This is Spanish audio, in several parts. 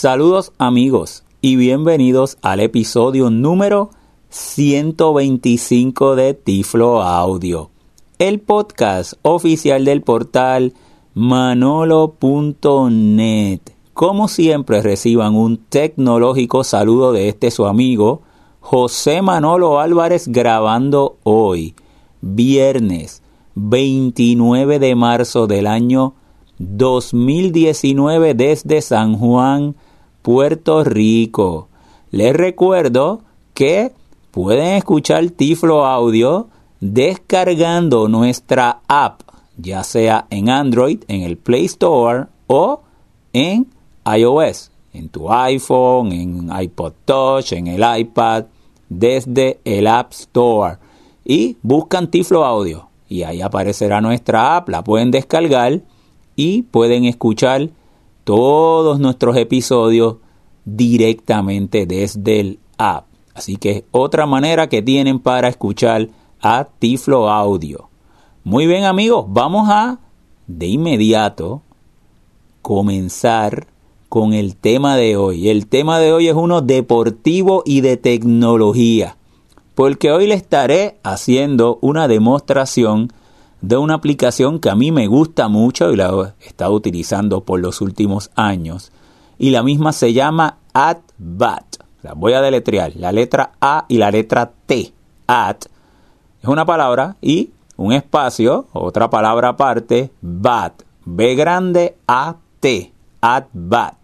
Saludos amigos y bienvenidos al episodio número 125 de Tiflo Audio, el podcast oficial del portal manolo.net. Como siempre reciban un tecnológico saludo de este su amigo José Manolo Álvarez grabando hoy, viernes 29 de marzo del año 2019 desde San Juan, Puerto Rico. Les recuerdo que pueden escuchar Tiflo Audio descargando nuestra app, ya sea en Android, en el Play Store o en iOS, en tu iPhone, en iPod Touch, en el iPad, desde el App Store. Y buscan Tiflo Audio y ahí aparecerá nuestra app, la pueden descargar y pueden escuchar todos nuestros episodios directamente desde el app. Así que es otra manera que tienen para escuchar a Tiflo Audio. Muy bien amigos, vamos a de inmediato comenzar con el tema de hoy. El tema de hoy es uno deportivo y de tecnología, porque hoy le estaré haciendo una demostración de una aplicación que a mí me gusta mucho y la he estado utilizando por los últimos años. Y la misma se llama AdBat. La voy a deletrear. La letra A y la letra T. Ad es una palabra y un espacio, otra palabra aparte, bat. B grande A T. AdBat.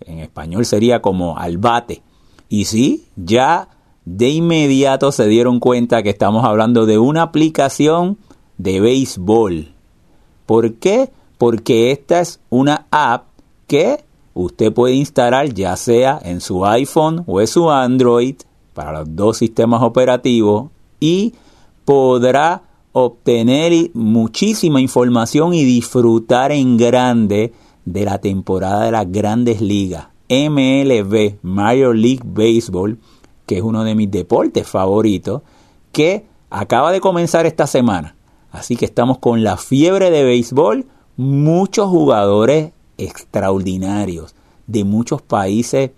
En español sería como al bate. Y sí, ya de inmediato se dieron cuenta que estamos hablando de una aplicación de béisbol. ¿Por qué? Porque esta es una app que usted puede instalar ya sea en su iPhone o en su Android para los dos sistemas operativos y podrá obtener muchísima información y disfrutar en grande de la temporada de las grandes ligas. MLB, Major League Baseball, que es uno de mis deportes favoritos, que acaba de comenzar esta semana. Así que estamos con la fiebre de béisbol, muchos jugadores extraordinarios de muchos países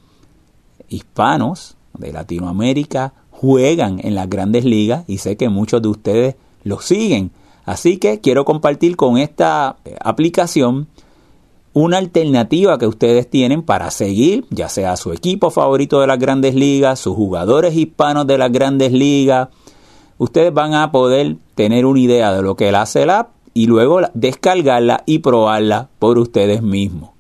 hispanos de Latinoamérica juegan en las grandes ligas y sé que muchos de ustedes lo siguen. Así que quiero compartir con esta aplicación una alternativa que ustedes tienen para seguir, ya sea su equipo favorito de las grandes ligas, sus jugadores hispanos de las grandes ligas, ustedes van a poder tener una idea de lo que hace la app y luego descargarla y probarla por ustedes mismos.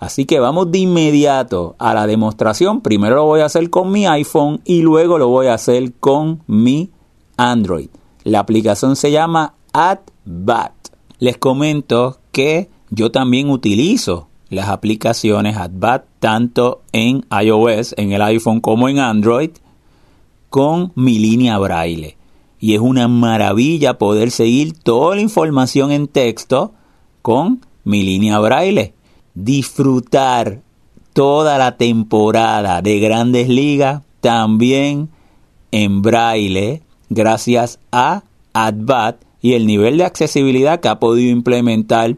Así que vamos de inmediato a la demostración. Primero lo voy a hacer con mi iPhone y luego lo voy a hacer con mi Android. La aplicación se llama AdBat. Les comento que yo también utilizo las aplicaciones AdBat tanto en iOS, en el iPhone como en Android, con mi línea braille y es una maravilla poder seguir toda la información en texto con mi línea braille. Disfrutar toda la temporada de grandes ligas también en braille gracias a AdBat y el nivel de accesibilidad que ha podido implementar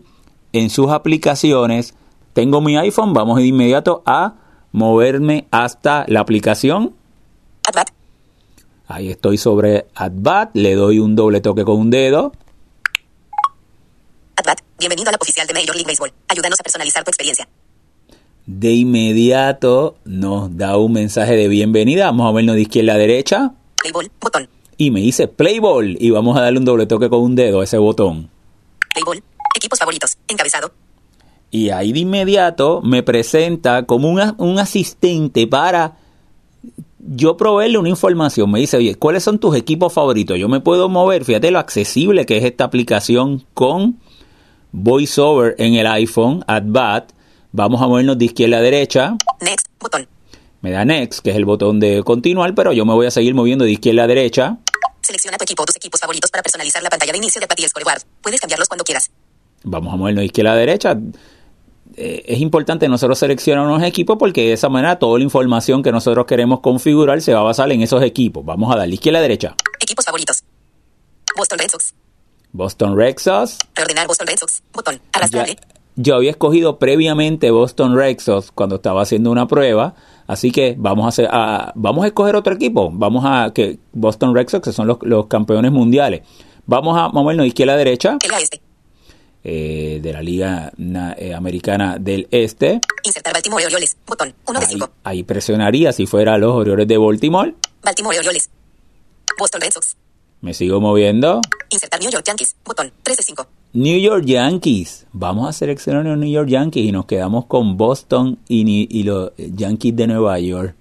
en sus aplicaciones. Tengo mi iPhone, vamos de inmediato a moverme hasta la aplicación. AdBat Ahí estoy sobre AdBat, le doy un doble toque con un dedo. AdBat, bienvenido a la oficial de Major League Baseball. Ayúdanos a personalizar tu experiencia. De inmediato nos da un mensaje de bienvenida. Vamos a vernos de izquierda a derecha. Playball, botón. Y me dice Playball y vamos a darle un doble toque con un dedo a ese botón. Playball, equipos favoritos, encabezado. Y ahí de inmediato me presenta como un asistente para yo proveerle una información, me dice, oye, ¿cuáles son tus equipos favoritos? Yo me puedo mover, fíjate lo accesible que es esta aplicación con VoiceOver en el iPhone, AdBat. Vamos a movernos de izquierda a derecha. Next, botón. Me da Next, que es el botón de continuar, pero yo me voy a seguir moviendo de izquierda a derecha. Selecciona tu equipo tus equipos favoritos para personalizar la pantalla de inicio de Patty Scoreboard. Puedes cambiarlos cuando quieras. Vamos a movernos de izquierda a derecha. Eh, es importante nosotros seleccionar unos equipos porque de esa manera toda la información que nosotros queremos configurar se va a basar en esos equipos. Vamos a darle izquierda a derecha. Equipos favoritos. Boston Red Sox. Boston Red Sox. Reordenar Boston Red Sox. Botón. Arrastrable. yo había escogido previamente Boston Red Sox cuando estaba haciendo una prueba, así que vamos a, hacer, a- vamos a escoger otro equipo. Vamos a que Boston Red Sox que son los, los campeones mundiales. Vamos a movernos izquierda a derecha El este. Eh, de la Liga na- eh, Americana del Este. Insertar Baltimore Orioles. Botón. 1 de Ahí, 5. ahí presionaría si fuera los Orioles de Baltimore. Baltimore Orioles. Boston Red Sox. Me sigo moviendo. Insertar New York Yankees. Botón. 3 de 5. New York Yankees. Vamos a seleccionar los New York Yankees y nos quedamos con Boston y, y los Yankees de Nueva York.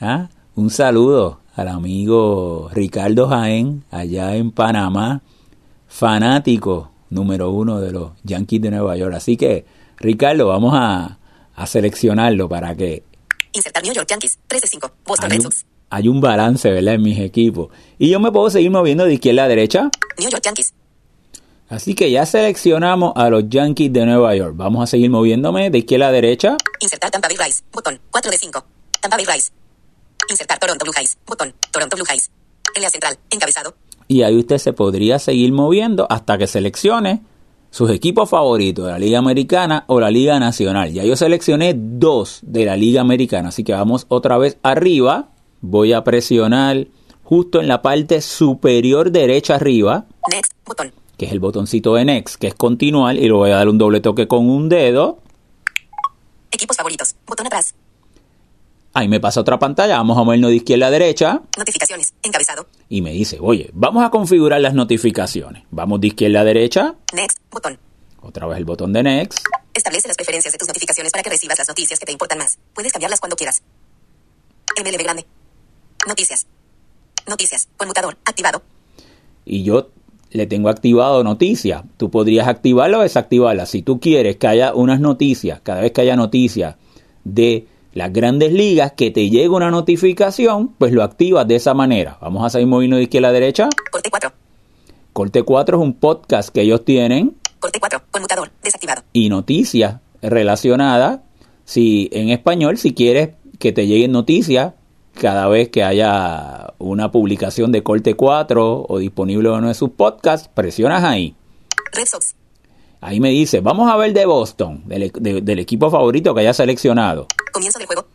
¿Ah? Un saludo al amigo Ricardo Jaén, allá en Panamá, fanático número uno de los Yankees de Nueva York. Así que, Ricardo, vamos a, a seleccionarlo para que Insertar New York Yankees. 3 de 5. Boston hay Red un, Sox. hay un balance, ¿verdad?, en mis equipos. Y yo me puedo seguir moviendo de izquierda a derecha. New York Yankees. Así que ya seleccionamos a los Yankees de Nueva York. Vamos a seguir moviéndome de izquierda a derecha. Insertar Tampa Bay Rays. Botón. 4 de 5. Tampa Bay Rays. Insertar Toronto Blue Jays. Botón. Toronto Blue Jays. LA Central. Encabezado. Y ahí usted se podría seguir moviendo hasta que seleccione sus equipos favoritos de la Liga Americana o la Liga Nacional. Ya yo seleccioné dos de la Liga Americana. Así que vamos otra vez arriba. Voy a presionar justo en la parte superior derecha arriba, Next. Botón. que es el botoncito de Next, que es continuar, y le voy a dar un doble toque con un dedo. Equipos favoritos. Botón atrás. Ahí me pasa otra pantalla, vamos a movernos de izquierda a derecha. Notificaciones. Encabezado. y me dice, oye, vamos a configurar las notificaciones. Vamos de izquierda a derecha, Next. Botón. otra vez el botón de Next, Establece las preferencias de tus notificaciones para que recibas las noticias que te importan más. Puedes cambiarlas cuando quieras. MLB grande. Noticias. Noticias. Conmutador. Activado. y yo le tengo activado noticias. Tú podrías activarla o desactivarla. Si tú quieres que haya unas noticias, cada vez que haya noticias de las grandes ligas, que te llegue una notificación, pues lo activas de esa manera. Vamos a seguir moviendo de izquierda a derecha. Corte 4. Corte 4 es un podcast que ellos tienen Corte 4. Conmutador. Desactivado. y noticias relacionadas. Si en español, si quieres que te lleguen noticias cada vez que haya una publicación de Corte 4 o disponible en uno de sus podcasts, presionas ahí. Red Sox. Ahí me dice, vamos a ver de Boston, del, e- de- del equipo favorito que hayas seleccionado. Comienzo del juego.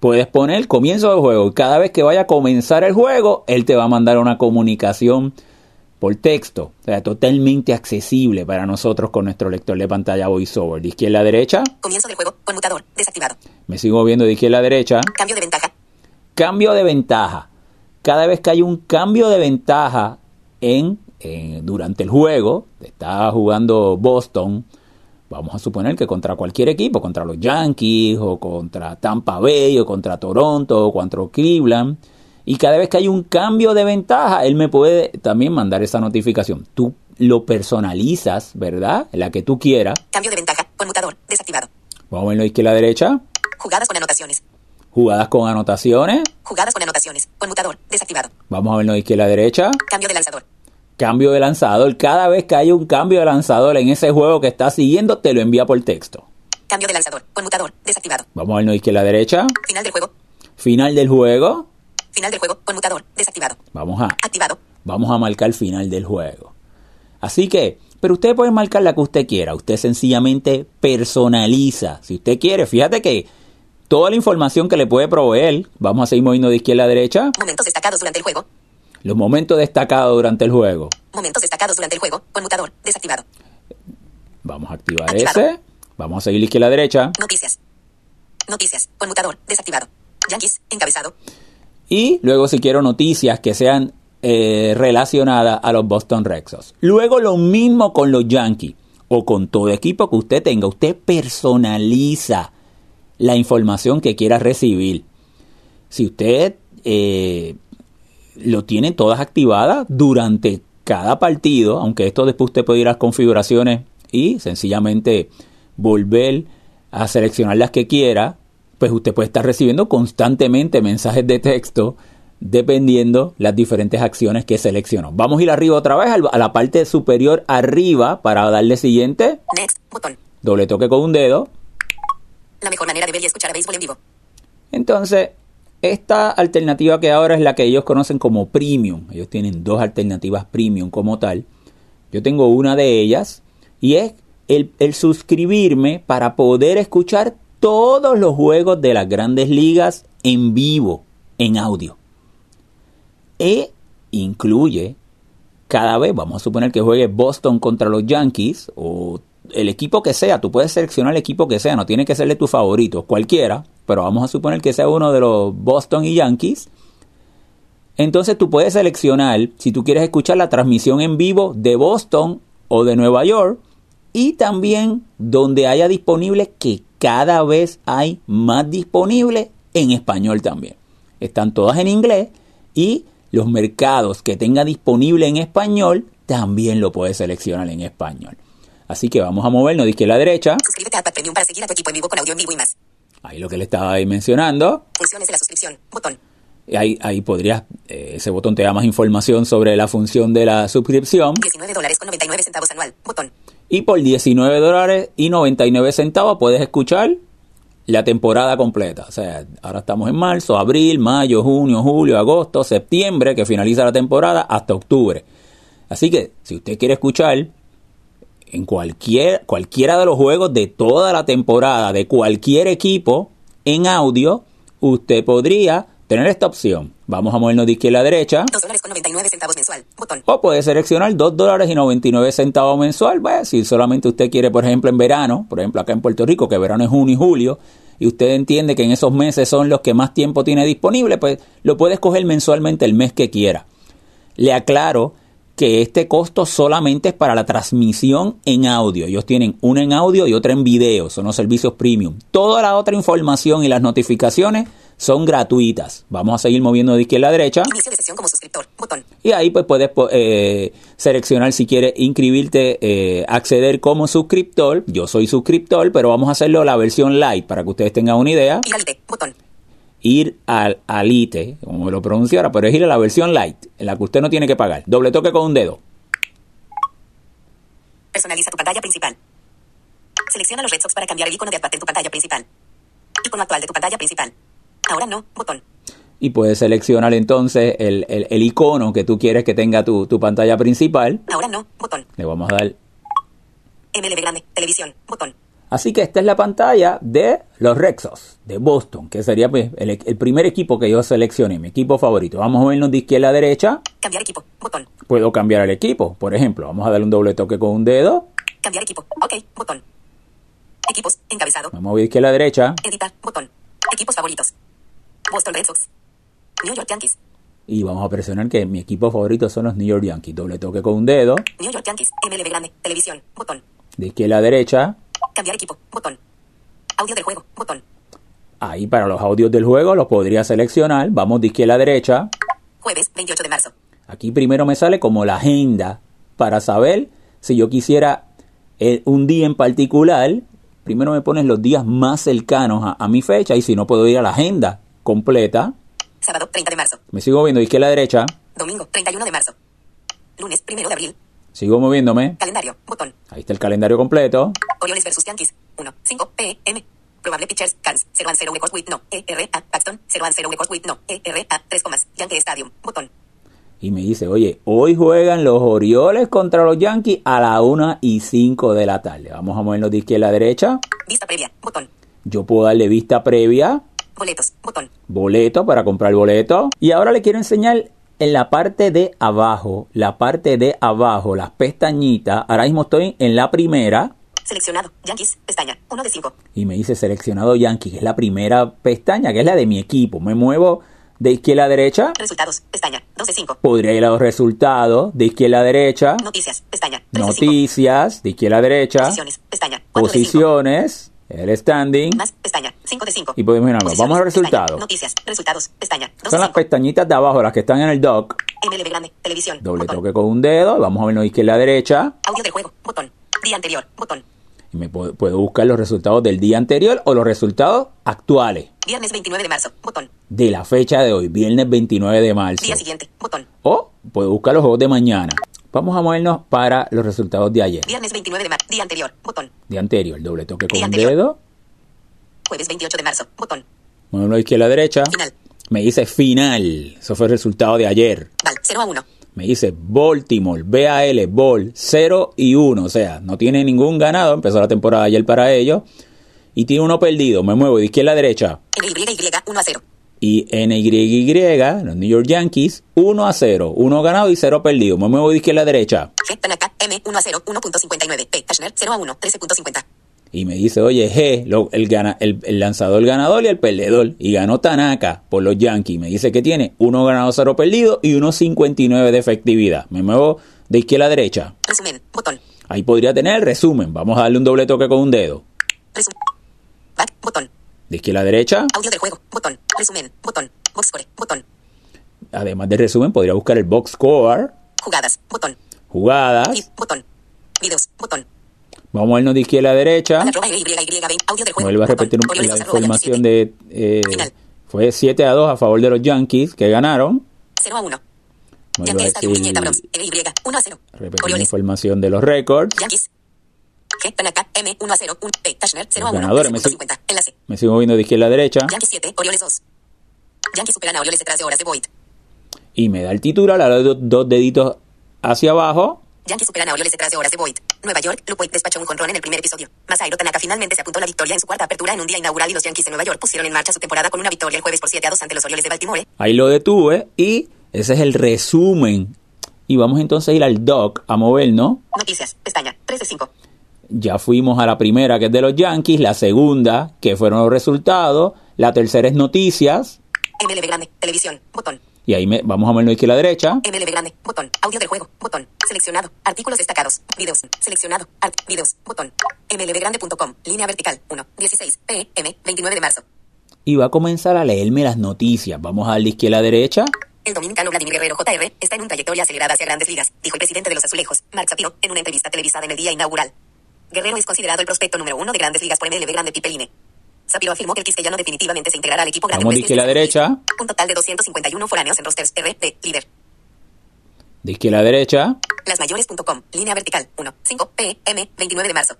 Puedes poner comienzo del juego y cada vez que vaya a comenzar el juego, él te va a mandar una comunicación por texto. O sea, totalmente accesible para nosotros con nuestro lector de pantalla VoiceOver. De izquierda a derecha, Comienzo del juego. Conmutador. Desactivado. me sigo viendo de izquierda a derecha. Cambio de ventaja. Cambio de ventaja. Cada vez que hay un cambio de ventaja en, en- durante el juego, está jugando Boston, vamos a suponer que contra cualquier equipo, contra los Yankees o contra Tampa Bay o contra Toronto o contra Cleveland, y cada vez que hay un cambio de ventaja, él me puede también mandar esa notificación. Tú lo personalizas, ¿verdad? La que tú quieras. Cambio de ventaja. Conmutador. Desactivado. Vamos a verlo de izquierda a derecha. Jugadas con anotaciones. Jugadas con anotaciones. Jugadas con anotaciones. Conmutador. Desactivado. Vamos a verlo de izquierda a derecha. Cambio de lanzador. Cambio de lanzador. Cada vez que hay un cambio de lanzador en ese juego que estás siguiendo, te lo envía por texto. Cambio de lanzador. Conmutador. Desactivado. Vamos a vernos de izquierda a derecha. Final del juego. Final del juego. Final del juego. Conmutador. Desactivado. Vamos a, Activado. vamos a marcar final del juego. Así que, pero usted puede marcar la que usted quiera. Usted sencillamente personaliza. Si usted quiere, fíjate que toda la información que le puede proveer, vamos a seguir moviendo de izquierda a derecha, Momentos destacados durante el juego. Los momentos destacados durante el juego. Momentos destacados durante el juego. Conmutador. Desactivado. Vamos a activar Activado. ese. Vamos a seguir izquierda a derecha. Noticias. Noticias. Conmutador. Desactivado. Yankees. Encabezado. Y luego si quiero noticias que sean eh, relacionadas a los Boston Red Sox. Luego lo mismo con los Yankees o con todo equipo que usted tenga. Usted personaliza la información que quiera recibir. Si usted eh, lo tiene todas activadas durante cada partido, aunque esto después usted puede ir a las configuraciones y sencillamente volver a seleccionar las que quiera, pues usted puede estar recibiendo constantemente mensajes de texto dependiendo las diferentes acciones que seleccionó. Vamos a ir arriba otra vez a la parte superior arriba para darle siguiente, Next. Botón. doble toque con un dedo. La mejor manera de ver y escuchar a béisbol en vivo. Entonces, esta alternativa que ahora es la que ellos conocen como premium. Ellos tienen dos alternativas premium como tal. Yo tengo una de ellas y es el, el suscribirme para poder escuchar todos los juegos de las grandes ligas en vivo, en audio. E incluye cada vez, vamos a suponer que juegue Boston contra los Yankees o el equipo que sea, tú puedes seleccionar el equipo que sea, no tiene que serle tu favorito, cualquiera, pero vamos a suponer que sea uno de los Boston y Yankees. Entonces tú puedes seleccionar si tú quieres escuchar la transmisión en vivo de Boston o de Nueva York y también donde haya disponible que cada vez hay más disponible en español también. Están todas en inglés y los mercados que tenga disponible en español también lo puedes seleccionar en español. Así que vamos a movernos de izquierda a derecha. Suscríbete a Pad Premium para seguir a tu equipo en vivo con audio en vivo y más. Ahí lo que le estaba ahí mencionando. Funciones de la suscripción. Botón. Ahí, ahí podrías, eh, ese botón te da más información sobre la función de la suscripción. 19 dólares con 99 centavos anual. Botón. Y por 19 dólares y 99 centavos puedes escuchar la temporada completa. O sea, ahora estamos en marzo, abril, mayo, junio, julio, agosto, septiembre, que finaliza la temporada, hasta octubre. Así que si usted quiere escuchar en cualquier, cualquiera de los juegos de toda la temporada, de cualquier equipo, en audio, usted podría tener esta opción. Vamos a movernos de izquierda a derecha. 2 dólares con 99 centavos mensual. Botón. O puede seleccionar 2 dólares y 99 centavos mensual. Bueno, si solamente usted quiere, por ejemplo, en verano, por ejemplo, acá en Puerto Rico, que verano es junio y julio, y usted entiende que en esos meses son los que más tiempo tiene disponible, pues lo puede escoger mensualmente el mes que quiera. Le aclaro que este costo solamente es para la transmisión en audio. Ellos tienen una en audio y otra en video, son los servicios premium. Toda la otra información y las notificaciones son gratuitas. Vamos a seguir moviendo de izquierda a derecha. Inicio de sesión como suscriptor. Botón. Y ahí pues puedes po- eh, seleccionar si quieres inscribirte, eh, acceder como suscriptor. Yo soy suscriptor, pero vamos a hacerlo la versión light para que ustedes tengan una idea. Botón. Ir al, al ITE, como lo pronunciara, pero es ir a la versión light, en la que usted no tiene que pagar. Doble toque con un dedo. Personaliza tu pantalla principal. Selecciona los Red Sox para cambiar el icono de Advat en tu pantalla principal. Icono actual de tu pantalla principal. Ahora no. Botón. Y puedes seleccionar entonces el, el- el icono que tú quieres que tenga tu, tu pantalla principal. Ahora no. Botón. Le vamos a dar MLB grande. Televisión. Botón. Así que esta es la pantalla de los Rexos de Boston, que sería pues, el, el primer equipo que yo seleccioné, mi equipo favorito. Vamos a movernos de izquierda a derecha. Cambiar equipo. Botón. Puedo cambiar el equipo. Por ejemplo, vamos a darle un doble toque con un dedo. Cambiar equipo. Ok. Botón. Equipos. Encabezado. Vamos de izquierda a derecha. Editar. Botón. Equipos favoritos. Boston Red Sox. New York Yankees. Y vamos a presionar que mi equipo favorito son los New York Yankees. Doble toque con un dedo. New York Yankees. MLB grande. Televisión. Botón. De izquierda a derecha. Cambiar equipo. Botón. Audio del juego. Botón. Ahí para los audios del juego los podría seleccionar. Vamos de izquierda a derecha. Jueves 28 de marzo. Aquí primero me sale como la agenda para saber si yo quisiera eh, un día en particular. Primero me pones los días más cercanos a, a mi fecha y si no puedo ir a la agenda completa. Sábado 30 de marzo. Me sigo moviendo de izquierda a derecha. Domingo 31 de marzo. Lunes 1 de abril. Sigo moviéndome. Calendario. Botón. Ahí está el calendario completo. Orioles versus Yankees. 1. 5 PM. Probable pitchers. Cans. 0 and 0 records with no. ERA. Paxton. 0 and 0 records with no. ERA. 3 comas. Yankee Stadium. Botón. Y me dice, oye, hoy juegan los Orioles contra los Yankees a la 1 y 5 de la tarde. Vamos a movernos de izquierda a derecha. Vista previa. Botón. Yo puedo darle vista previa, Boletos. Botón. boleto para comprar boleto. Y ahora le quiero enseñar en la parte de abajo, la parte de abajo, las pestañitas. Ahora mismo estoy en la primera Seleccionado. Yankees. Pestaña. 1 de 5. y me dice seleccionado Yankee, que es la primera pestaña, que es la de mi equipo. Me muevo de izquierda a derecha. Resultados. Pestaña. 2 de 5. Podría ir a los resultados de izquierda a derecha. Noticias. Pestaña. 3 de 5. Noticias de izquierda a derecha. Posiciones. Pestaña. 4 de 5. El standing. Más. Pestaña. 5 de 5. Y podemos ir a- vamos a los pestaña. Noticias. Resultados. Pestaña. 2 Son las 5. pestañitas de abajo, las que están en el dock. MLB grande. Televisión. Doble Botón. toque con un dedo. Vamos a vernos izquierda a derecha. Audio del juego. Botón. Día anterior. Botón. Y me puedo, puedo buscar los resultados del día anterior o los resultados actuales Viernes 29 de marzo. Botón. de la fecha de hoy, viernes 29 de marzo. Día siguiente. Botón. O puedo buscar los juegos de mañana. Vamos a movernos para los resultados de ayer, Viernes 29 de marzo. Día anterior. Botón. de anterior. Doble toque con Día un anterior. dedo. Jueves 28 de marzo. Botón. De izquierda a derecha. Final. Me dice final. Eso fue el resultado de ayer. Val. 0 a 1. Me dice Baltimore, BAL, Ball, 0 y 1. O sea, no tiene ningún ganado. Empezó la temporada ayer para ellos. Y tiene uno perdido. Me muevo de izquierda a derecha. NYY 1 a 0. Y NYY, los New York Yankees, 1 a 0. 1 ganado y 0 perdido. Me muevo de izquierda a derecha. G, Tanaka, M 1 a 0, 1.59. P, Tashner 0 a 1, 13.50. Y me dice, oye, G, lo- el, gana, el, el lanzador ganador y el perdedor. Y ganó Tanaka por los Yankees. Me dice que tiene uno ganado, cero perdido y 1.59 de efectividad. Me muevo de izquierda a derecha. Resumen, botón. Ahí podría tener el resumen. Vamos a darle un doble toque con un dedo. Resumen. Back, botón. De izquierda a derecha. Audio del juego, botón. Resumen, botón. Box score, botón. Además del resumen, podría buscar el box score, Jugadas, botón. jugadas. Botón. Videos, botón. Vamos a irnos de izquierda a derecha. Arroba NYY 20. Audio del juego. Vuelvo a repetir un- la información 27. de... eh, fue 7 a 2 a favor de los Yankees que ganaron. 0 a 1. Vuelvo a decir, Viñeta Bronx. NY 1 a 0. repetir la información de los récords. Yankees. G, Tanaka, M 1 a 0, 1. P, Tashner 0 a Los 1. ganadores, me 13.50. Enlace. Me sigo moviendo de izquierda a derecha. Yankees 7, Orioles 2. Yankees superan a Orioles detrás de horas de Void. Y me da el titular, a los dos, dos deditos hacia abajo. Yankees superan a Orioles detrás de horas de Void. Nueva York, Voigt despachó un jonrón en el primer episodio. Masahiro Tanaka finalmente se apuntó la victoria en su cuarta apertura en un día inaugural y los Yankees de Nueva York pusieron en marcha su temporada con una victoria el jueves por 7 a 2 ante los Orioles de Baltimore. Ahí lo detuve y ese es el resumen. Y vamos entonces a ir al doc a movernos. Noticias, pestaña, 3 de 5. Ya fuimos a la primera, que es de los Yankees, la segunda, que fueron los resultados, la tercera es noticias, MLB grande, televisión, botón. y ahí me, vamos a movernos izquierda a derecha. MLB grande, botón. Audio del juego, botón. Seleccionado. Artículos destacados. Videos. Seleccionado. Art. Videos. Botón. MLBgrande.com. Línea vertical. 1. 16. PM. 29 de marzo. Y va a comenzar a leerme las noticias. Vamos a darle izquierda a derecha. El dominicano Vladimir Guerrero JR está en una trayectoria acelerada hacia grandes ligas, dijo el presidente de los Azulejos, Mark Shapiro, en una entrevista televisada en el día inaugural. Guerrero es considerado el prospecto número uno de grandes ligas por MLB Grande Pipeline. Shapiro afirmó que el quisqueyano definitivamente se integrará al equipo grande. Vamos de izquierda a derecha. Un total de 251 foráneos en rosters R de líder. De izquierda a derecha. Lasmayores.com. Línea vertical. 1. 5. PM. 29 de marzo.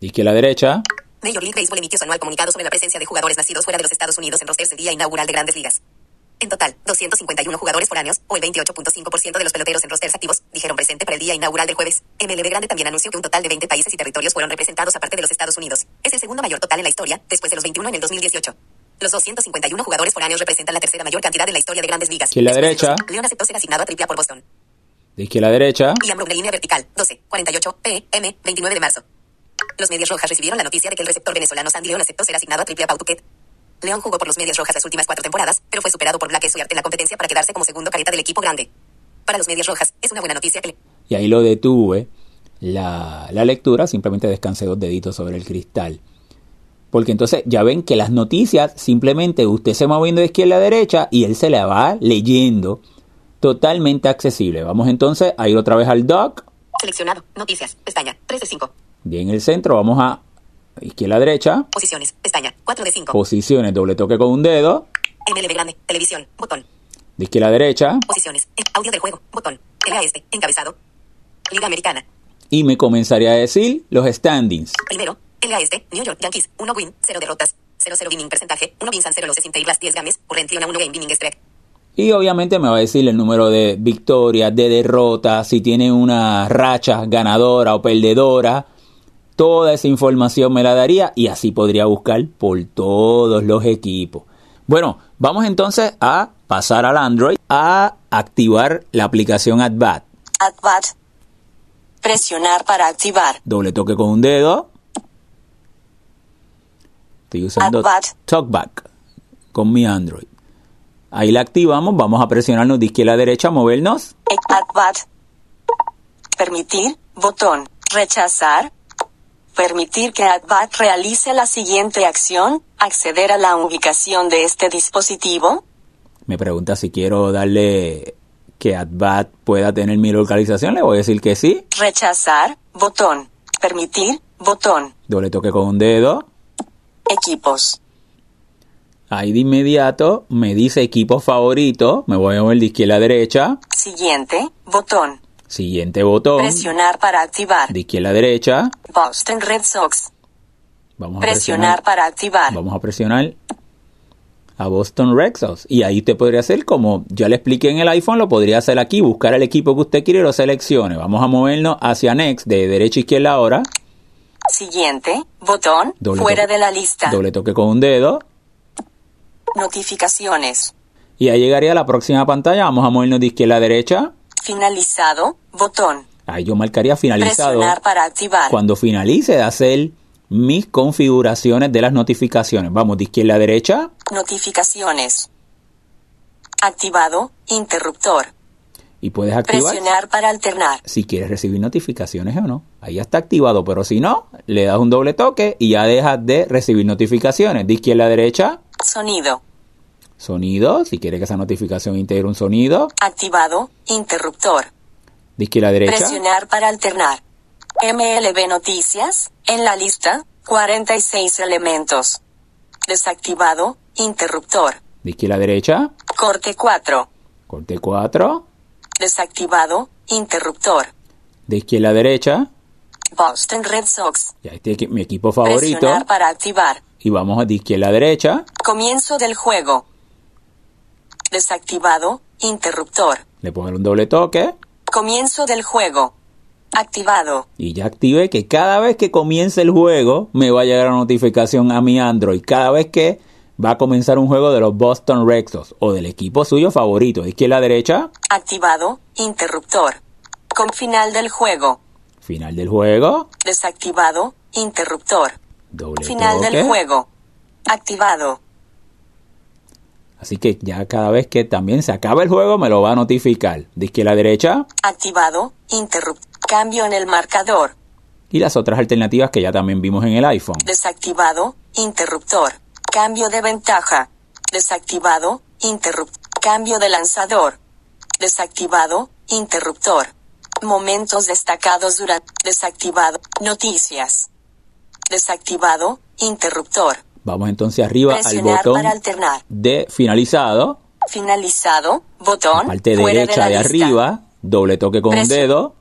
De izquierda a derecha. Major League Baseball emitió su anual comunicado sobre la presencia de jugadores nacidos fuera de los Estados Unidos en rosters de día inaugural de grandes ligas. En total, 251 jugadores foráneos, o el 28.5% de los peloteros en rosters activos, dijeron presente para el día inaugural del jueves. MLB Grande también anunció que un total de 20 países y territorios fueron representados aparte de los Estados Unidos. Es el segundo mayor total en la historia, después de los 21 en el 2018. Los 251 jugadores foráneos representan la tercera mayor cantidad en la historia de grandes ligas. Después de derecha. León aceptó ser asignado a AAA por Boston. De izquierda a derecha. Y Ambro, línea vertical, 12, 48, PM, 29 de marzo. Los Medias Rojas recibieron la noticia de que el receptor venezolano Sandy León aceptó ser asignado a AAA Pawtucket. León jugó por los Medias Rojas las últimas cuatro temporadas, pero fue superado por Black Suyart en la competencia para quedarse como segundo careta del equipo grande. Para los Medias Rojas, es una buena noticia que le... Y ahí lo detuve. La, la lectura, simplemente descansé dos deditos sobre el cristal. Porque entonces ya ven que las noticias, simplemente usted se va moviendo de izquierda a derecha y él se la va leyendo. Totalmente accesible. Vamos entonces a ir otra vez al doc. Seleccionado, noticias, pestaña, 3 de 5. Y en el centro vamos a izquierda derecha. Posiciones, pestaña, 4 de 5. Posiciones, doble toque con un dedo. MLB grande, televisión, botón. De izquierda a derecha. Posiciones, eh, audio del juego, botón. LA este, encabezado. Liga Americana. Y me comenzaría a decir los standings. Primero, LA este, New York Yankees, 1 win, 0 derrotas. 0-0 winning percentaje, 1 wins and 0 losses Inter las 10 games, currently on a 1 game winning streak. Y obviamente me va a decir el número de victorias, de derrotas, si tiene una racha ganadora o perdedora. Toda esa información me la daría y así podría buscar por todos los equipos. Bueno, vamos entonces a pasar al Android a activar la aplicación AdBat. Adbat. Presionar para activar. Doble toque con un dedo. Estoy usando AdBat. TalkBack con mi Android. Ahí la activamos, vamos a presionarnos de izquierda a derecha, movernos. Adbat. Permitir. Botón. Rechazar. Permitir que Adbat realice la siguiente acción. Acceder a la ubicación de este dispositivo. Me pregunta si quiero darle que AdBat pueda tener mi localización. Le voy a decir que sí. Rechazar. Botón. Permitir. Botón. Doble toque con un dedo. Equipos. Ahí de inmediato me dice equipo favorito. Me voy a mover de izquierda a derecha. Siguiente. Botón. Siguiente botón. Presionar para activar. De izquierda a derecha. Boston Red Sox. Vamos a Presionar presionar. para activar. Vamos a presionar. a Boston Red Sox. Y ahí usted podría hacer como ya le expliqué en el iPhone, lo podría hacer aquí, buscar el equipo que usted quiere y lo seleccione. Vamos a movernos hacia Next, de derecha a izquierda ahora. Siguiente, botón, Doble fuera toque. de la lista. Doble toque con un dedo. Notificaciones. Y ahí llegaría a la próxima pantalla. Vamos a movernos de izquierda a derecha. Finalizado, botón. Ahí yo marcaría finalizado. Presionar para activar. Cuando finalice de hacer mis configuraciones de las notificaciones. Vamos de izquierda a derecha. Notificaciones. Activado, interruptor. Y puedes activar Presionar para alternar. si quieres recibir notificaciones o no. Ahí ya está activado, pero si no, le das un doble toque y ya dejas de recibir notificaciones. De izquierda a derecha, Sonido. Sonido, si quieres que esa notificación integre un sonido. Activado, interruptor. De izquierda a derecha, Presionar para alternar. MLB Noticias, en la lista, 46 elementos. Desactivado, interruptor. de izquierda a derecha, Corte 4. corte 4, Desactivado, interruptor. de izquierda a derecha, Boston Red Sox. ya este es mi equipo favorito. Presionar para activar. Y vamos de izquierda a derecha, Comienzo del juego. Desactivado, interruptor. le pongo un doble toque Comienzo del juego. Activado. y ya activé que cada vez que comience el juego me va a llegar una notificación a mi Android. Cada vez que va a comenzar un juego de los Boston Red Sox o del equipo suyo favorito. De izquierda a derecha, Activado, interruptor. Con final del juego. final del juego, Desactivado, interruptor. doble Final toque. del juego. Activado. Así que ya cada vez que también se acaba el juego me lo va a notificar. De izquierda a derecha Activado, interruptor. Cambio en el marcador. y las otras alternativas que ya también vimos en el iPhone. Desactivado, interruptor. Cambio de ventaja. Desactivado, interruptor. Cambio de lanzador. Desactivado, interruptor. Momentos destacados durante. Desactivado. Noticias. Desactivado, interruptor. Vamos entonces arriba al botón para de finalizado, Finalizado, botón. parte de derecha de, lista. arriba, doble toque con un Presi- dedo,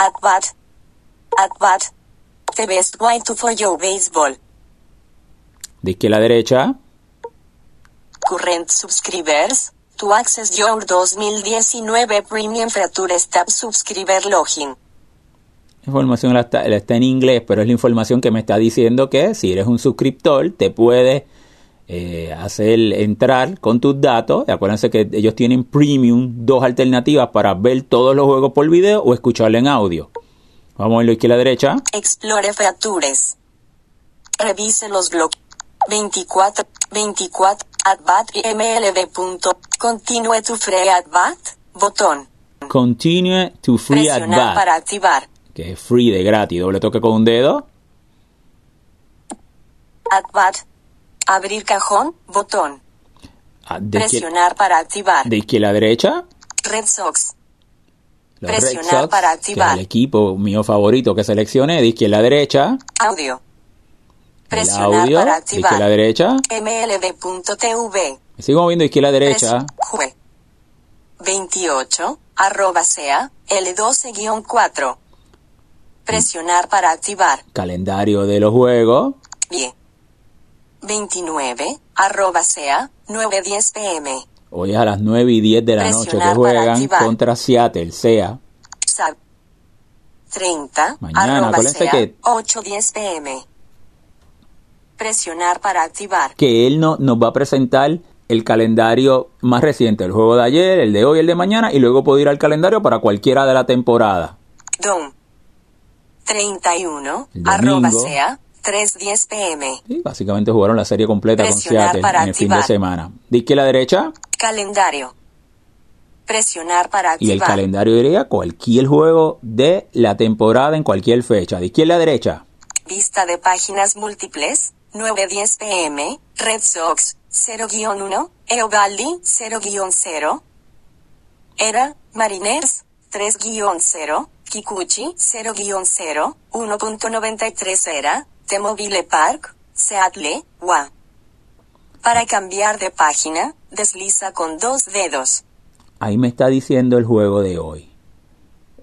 At bat. At bat. The best way to follow baseball. de izquierda a derecha, Current subscribers. To access your 2019 Premium Feature Step Subscriber Login. La información la está, la está en inglés, pero es la información que me está diciendo que si eres un suscriptor te puede eh, hacer entrar con tus datos. Acuérdense que ellos tienen premium, dos alternativas para ver todos los juegos por video o escucharlo en audio. Vamos a verlo izquierda a derecha. Explore Features. Revise los blogs. 24, 24, adbat y mlb. Continue to free adbat, botón. Continue to free Presionar para activar. Que es free de gratis. Doble toque con un dedo. Adbat. Abrir cajón, botón. Ah, Presionar para activar. de izquierda a derecha. Red Sox. Los Presionar Red Sox, para que activar. es el equipo mío favorito que seleccioné. De izquierda a derecha. Audio. El Presionar audio. para De izquierda a activar. derecha. mlb.tv. Me sigo moviendo de izquierda a derecha. Pres- Jue. 28, arroba sea, L12-4. Presionar para activar. Calendario de los juegos. Bien. 29, arroba sea, 9-10 pm. Hoy es a las 9 y 10 de la noche que juegan contra Seattle, sea. Sab. 30, Mañana, arroba sea, que- 8-10 pm. Presionar para activar. Que él no, nos va a presentar el calendario más reciente, el juego de ayer, el de hoy, el de mañana, y luego puedo ir al calendario para cualquiera de la temporada. Dom. 31, El arroba domingo. sea, 3-10 pm. Y básicamente jugaron la serie completa con Seattle en el fin de activar. semana. De izquierda a derecha, Calendario. Presionar para y el activar. calendario diría cualquier juego de la temporada en cualquier fecha. De izquierda a derecha, Vista de páginas múltiples. 9-10 pm. Red Sox. 0-1. Eovaldi. 0-0. Era. Mariners. 3-0. Kikuchi. 0-0. 1.93 era. T-Mobile Park. Seattle. Wa. Para cambiar de página, desliza con dos dedos. ahí me está diciendo el juego de hoy.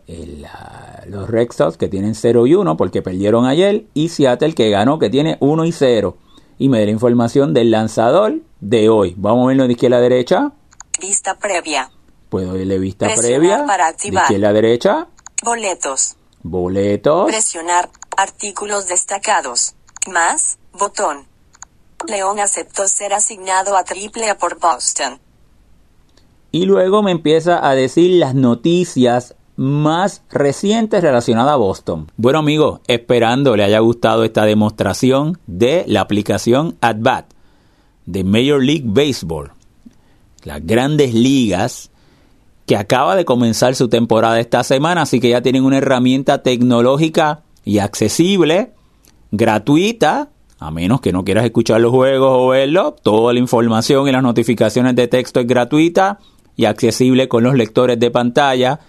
El, ah, los Red Sox que tienen 0 y 1 porque perdieron ayer y Seattle que ganó que tiene 1 y 0. y me dé la información del lanzador de hoy. Vamos a verlo de izquierda a derecha. Vista previa. Puedo darle vista Presionar previa. para De activar. izquierda a derecha. Boletos. Boletos. Presionar. Artículos destacados. Más. Botón. León aceptó ser asignado a Triple A por Boston. Y luego me empieza a decir las noticias más recientes relacionadas a Boston. Bueno amigos, esperando le haya gustado esta demostración de la aplicación AtBat de Major League Baseball. Las grandes ligas que acaba de comenzar su temporada esta semana, así que ya tienen una herramienta tecnológica y accesible, gratuita, a menos que no quieras escuchar los juegos o verlos, toda la información y las notificaciones de texto es gratuita y accesible con los lectores de pantalla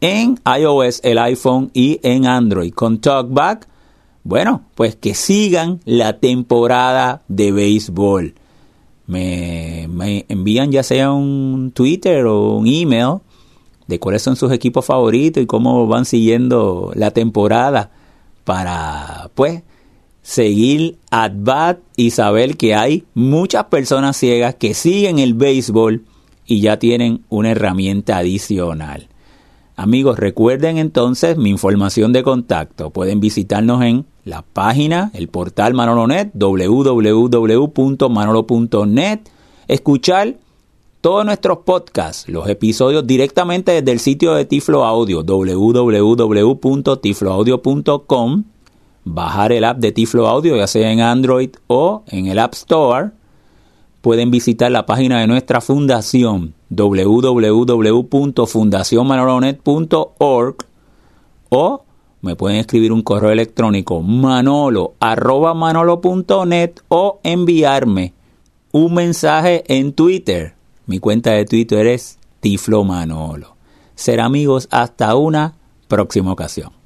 en iOS, el iPhone y en Android. Con TalkBack, bueno, pues que sigan la temporada de béisbol. Me, me envían ya sea un Twitter o un email de cuáles son sus equipos favoritos y cómo van siguiendo la temporada para, pues, seguir at y saber que hay muchas personas ciegas que siguen el béisbol y ya tienen una herramienta adicional. Amigos, recuerden entonces mi información de contacto. Pueden visitarnos en la página, el portal Manolonet, www.manolo.net, escuchar todos nuestros podcasts, los episodios directamente desde el sitio de Tiflo Audio, www.tifloaudio.com, bajar el app de Tiflo Audio, ya sea en Android o en el App Store. Pueden visitar la página de nuestra fundación, www.fundacionmanolonet.org o me pueden escribir un correo electrónico manolo manolo.net o enviarme un mensaje en Twitter. Mi cuenta de Twitter es Tiflo Manolo. Ser amigos hasta una próxima ocasión.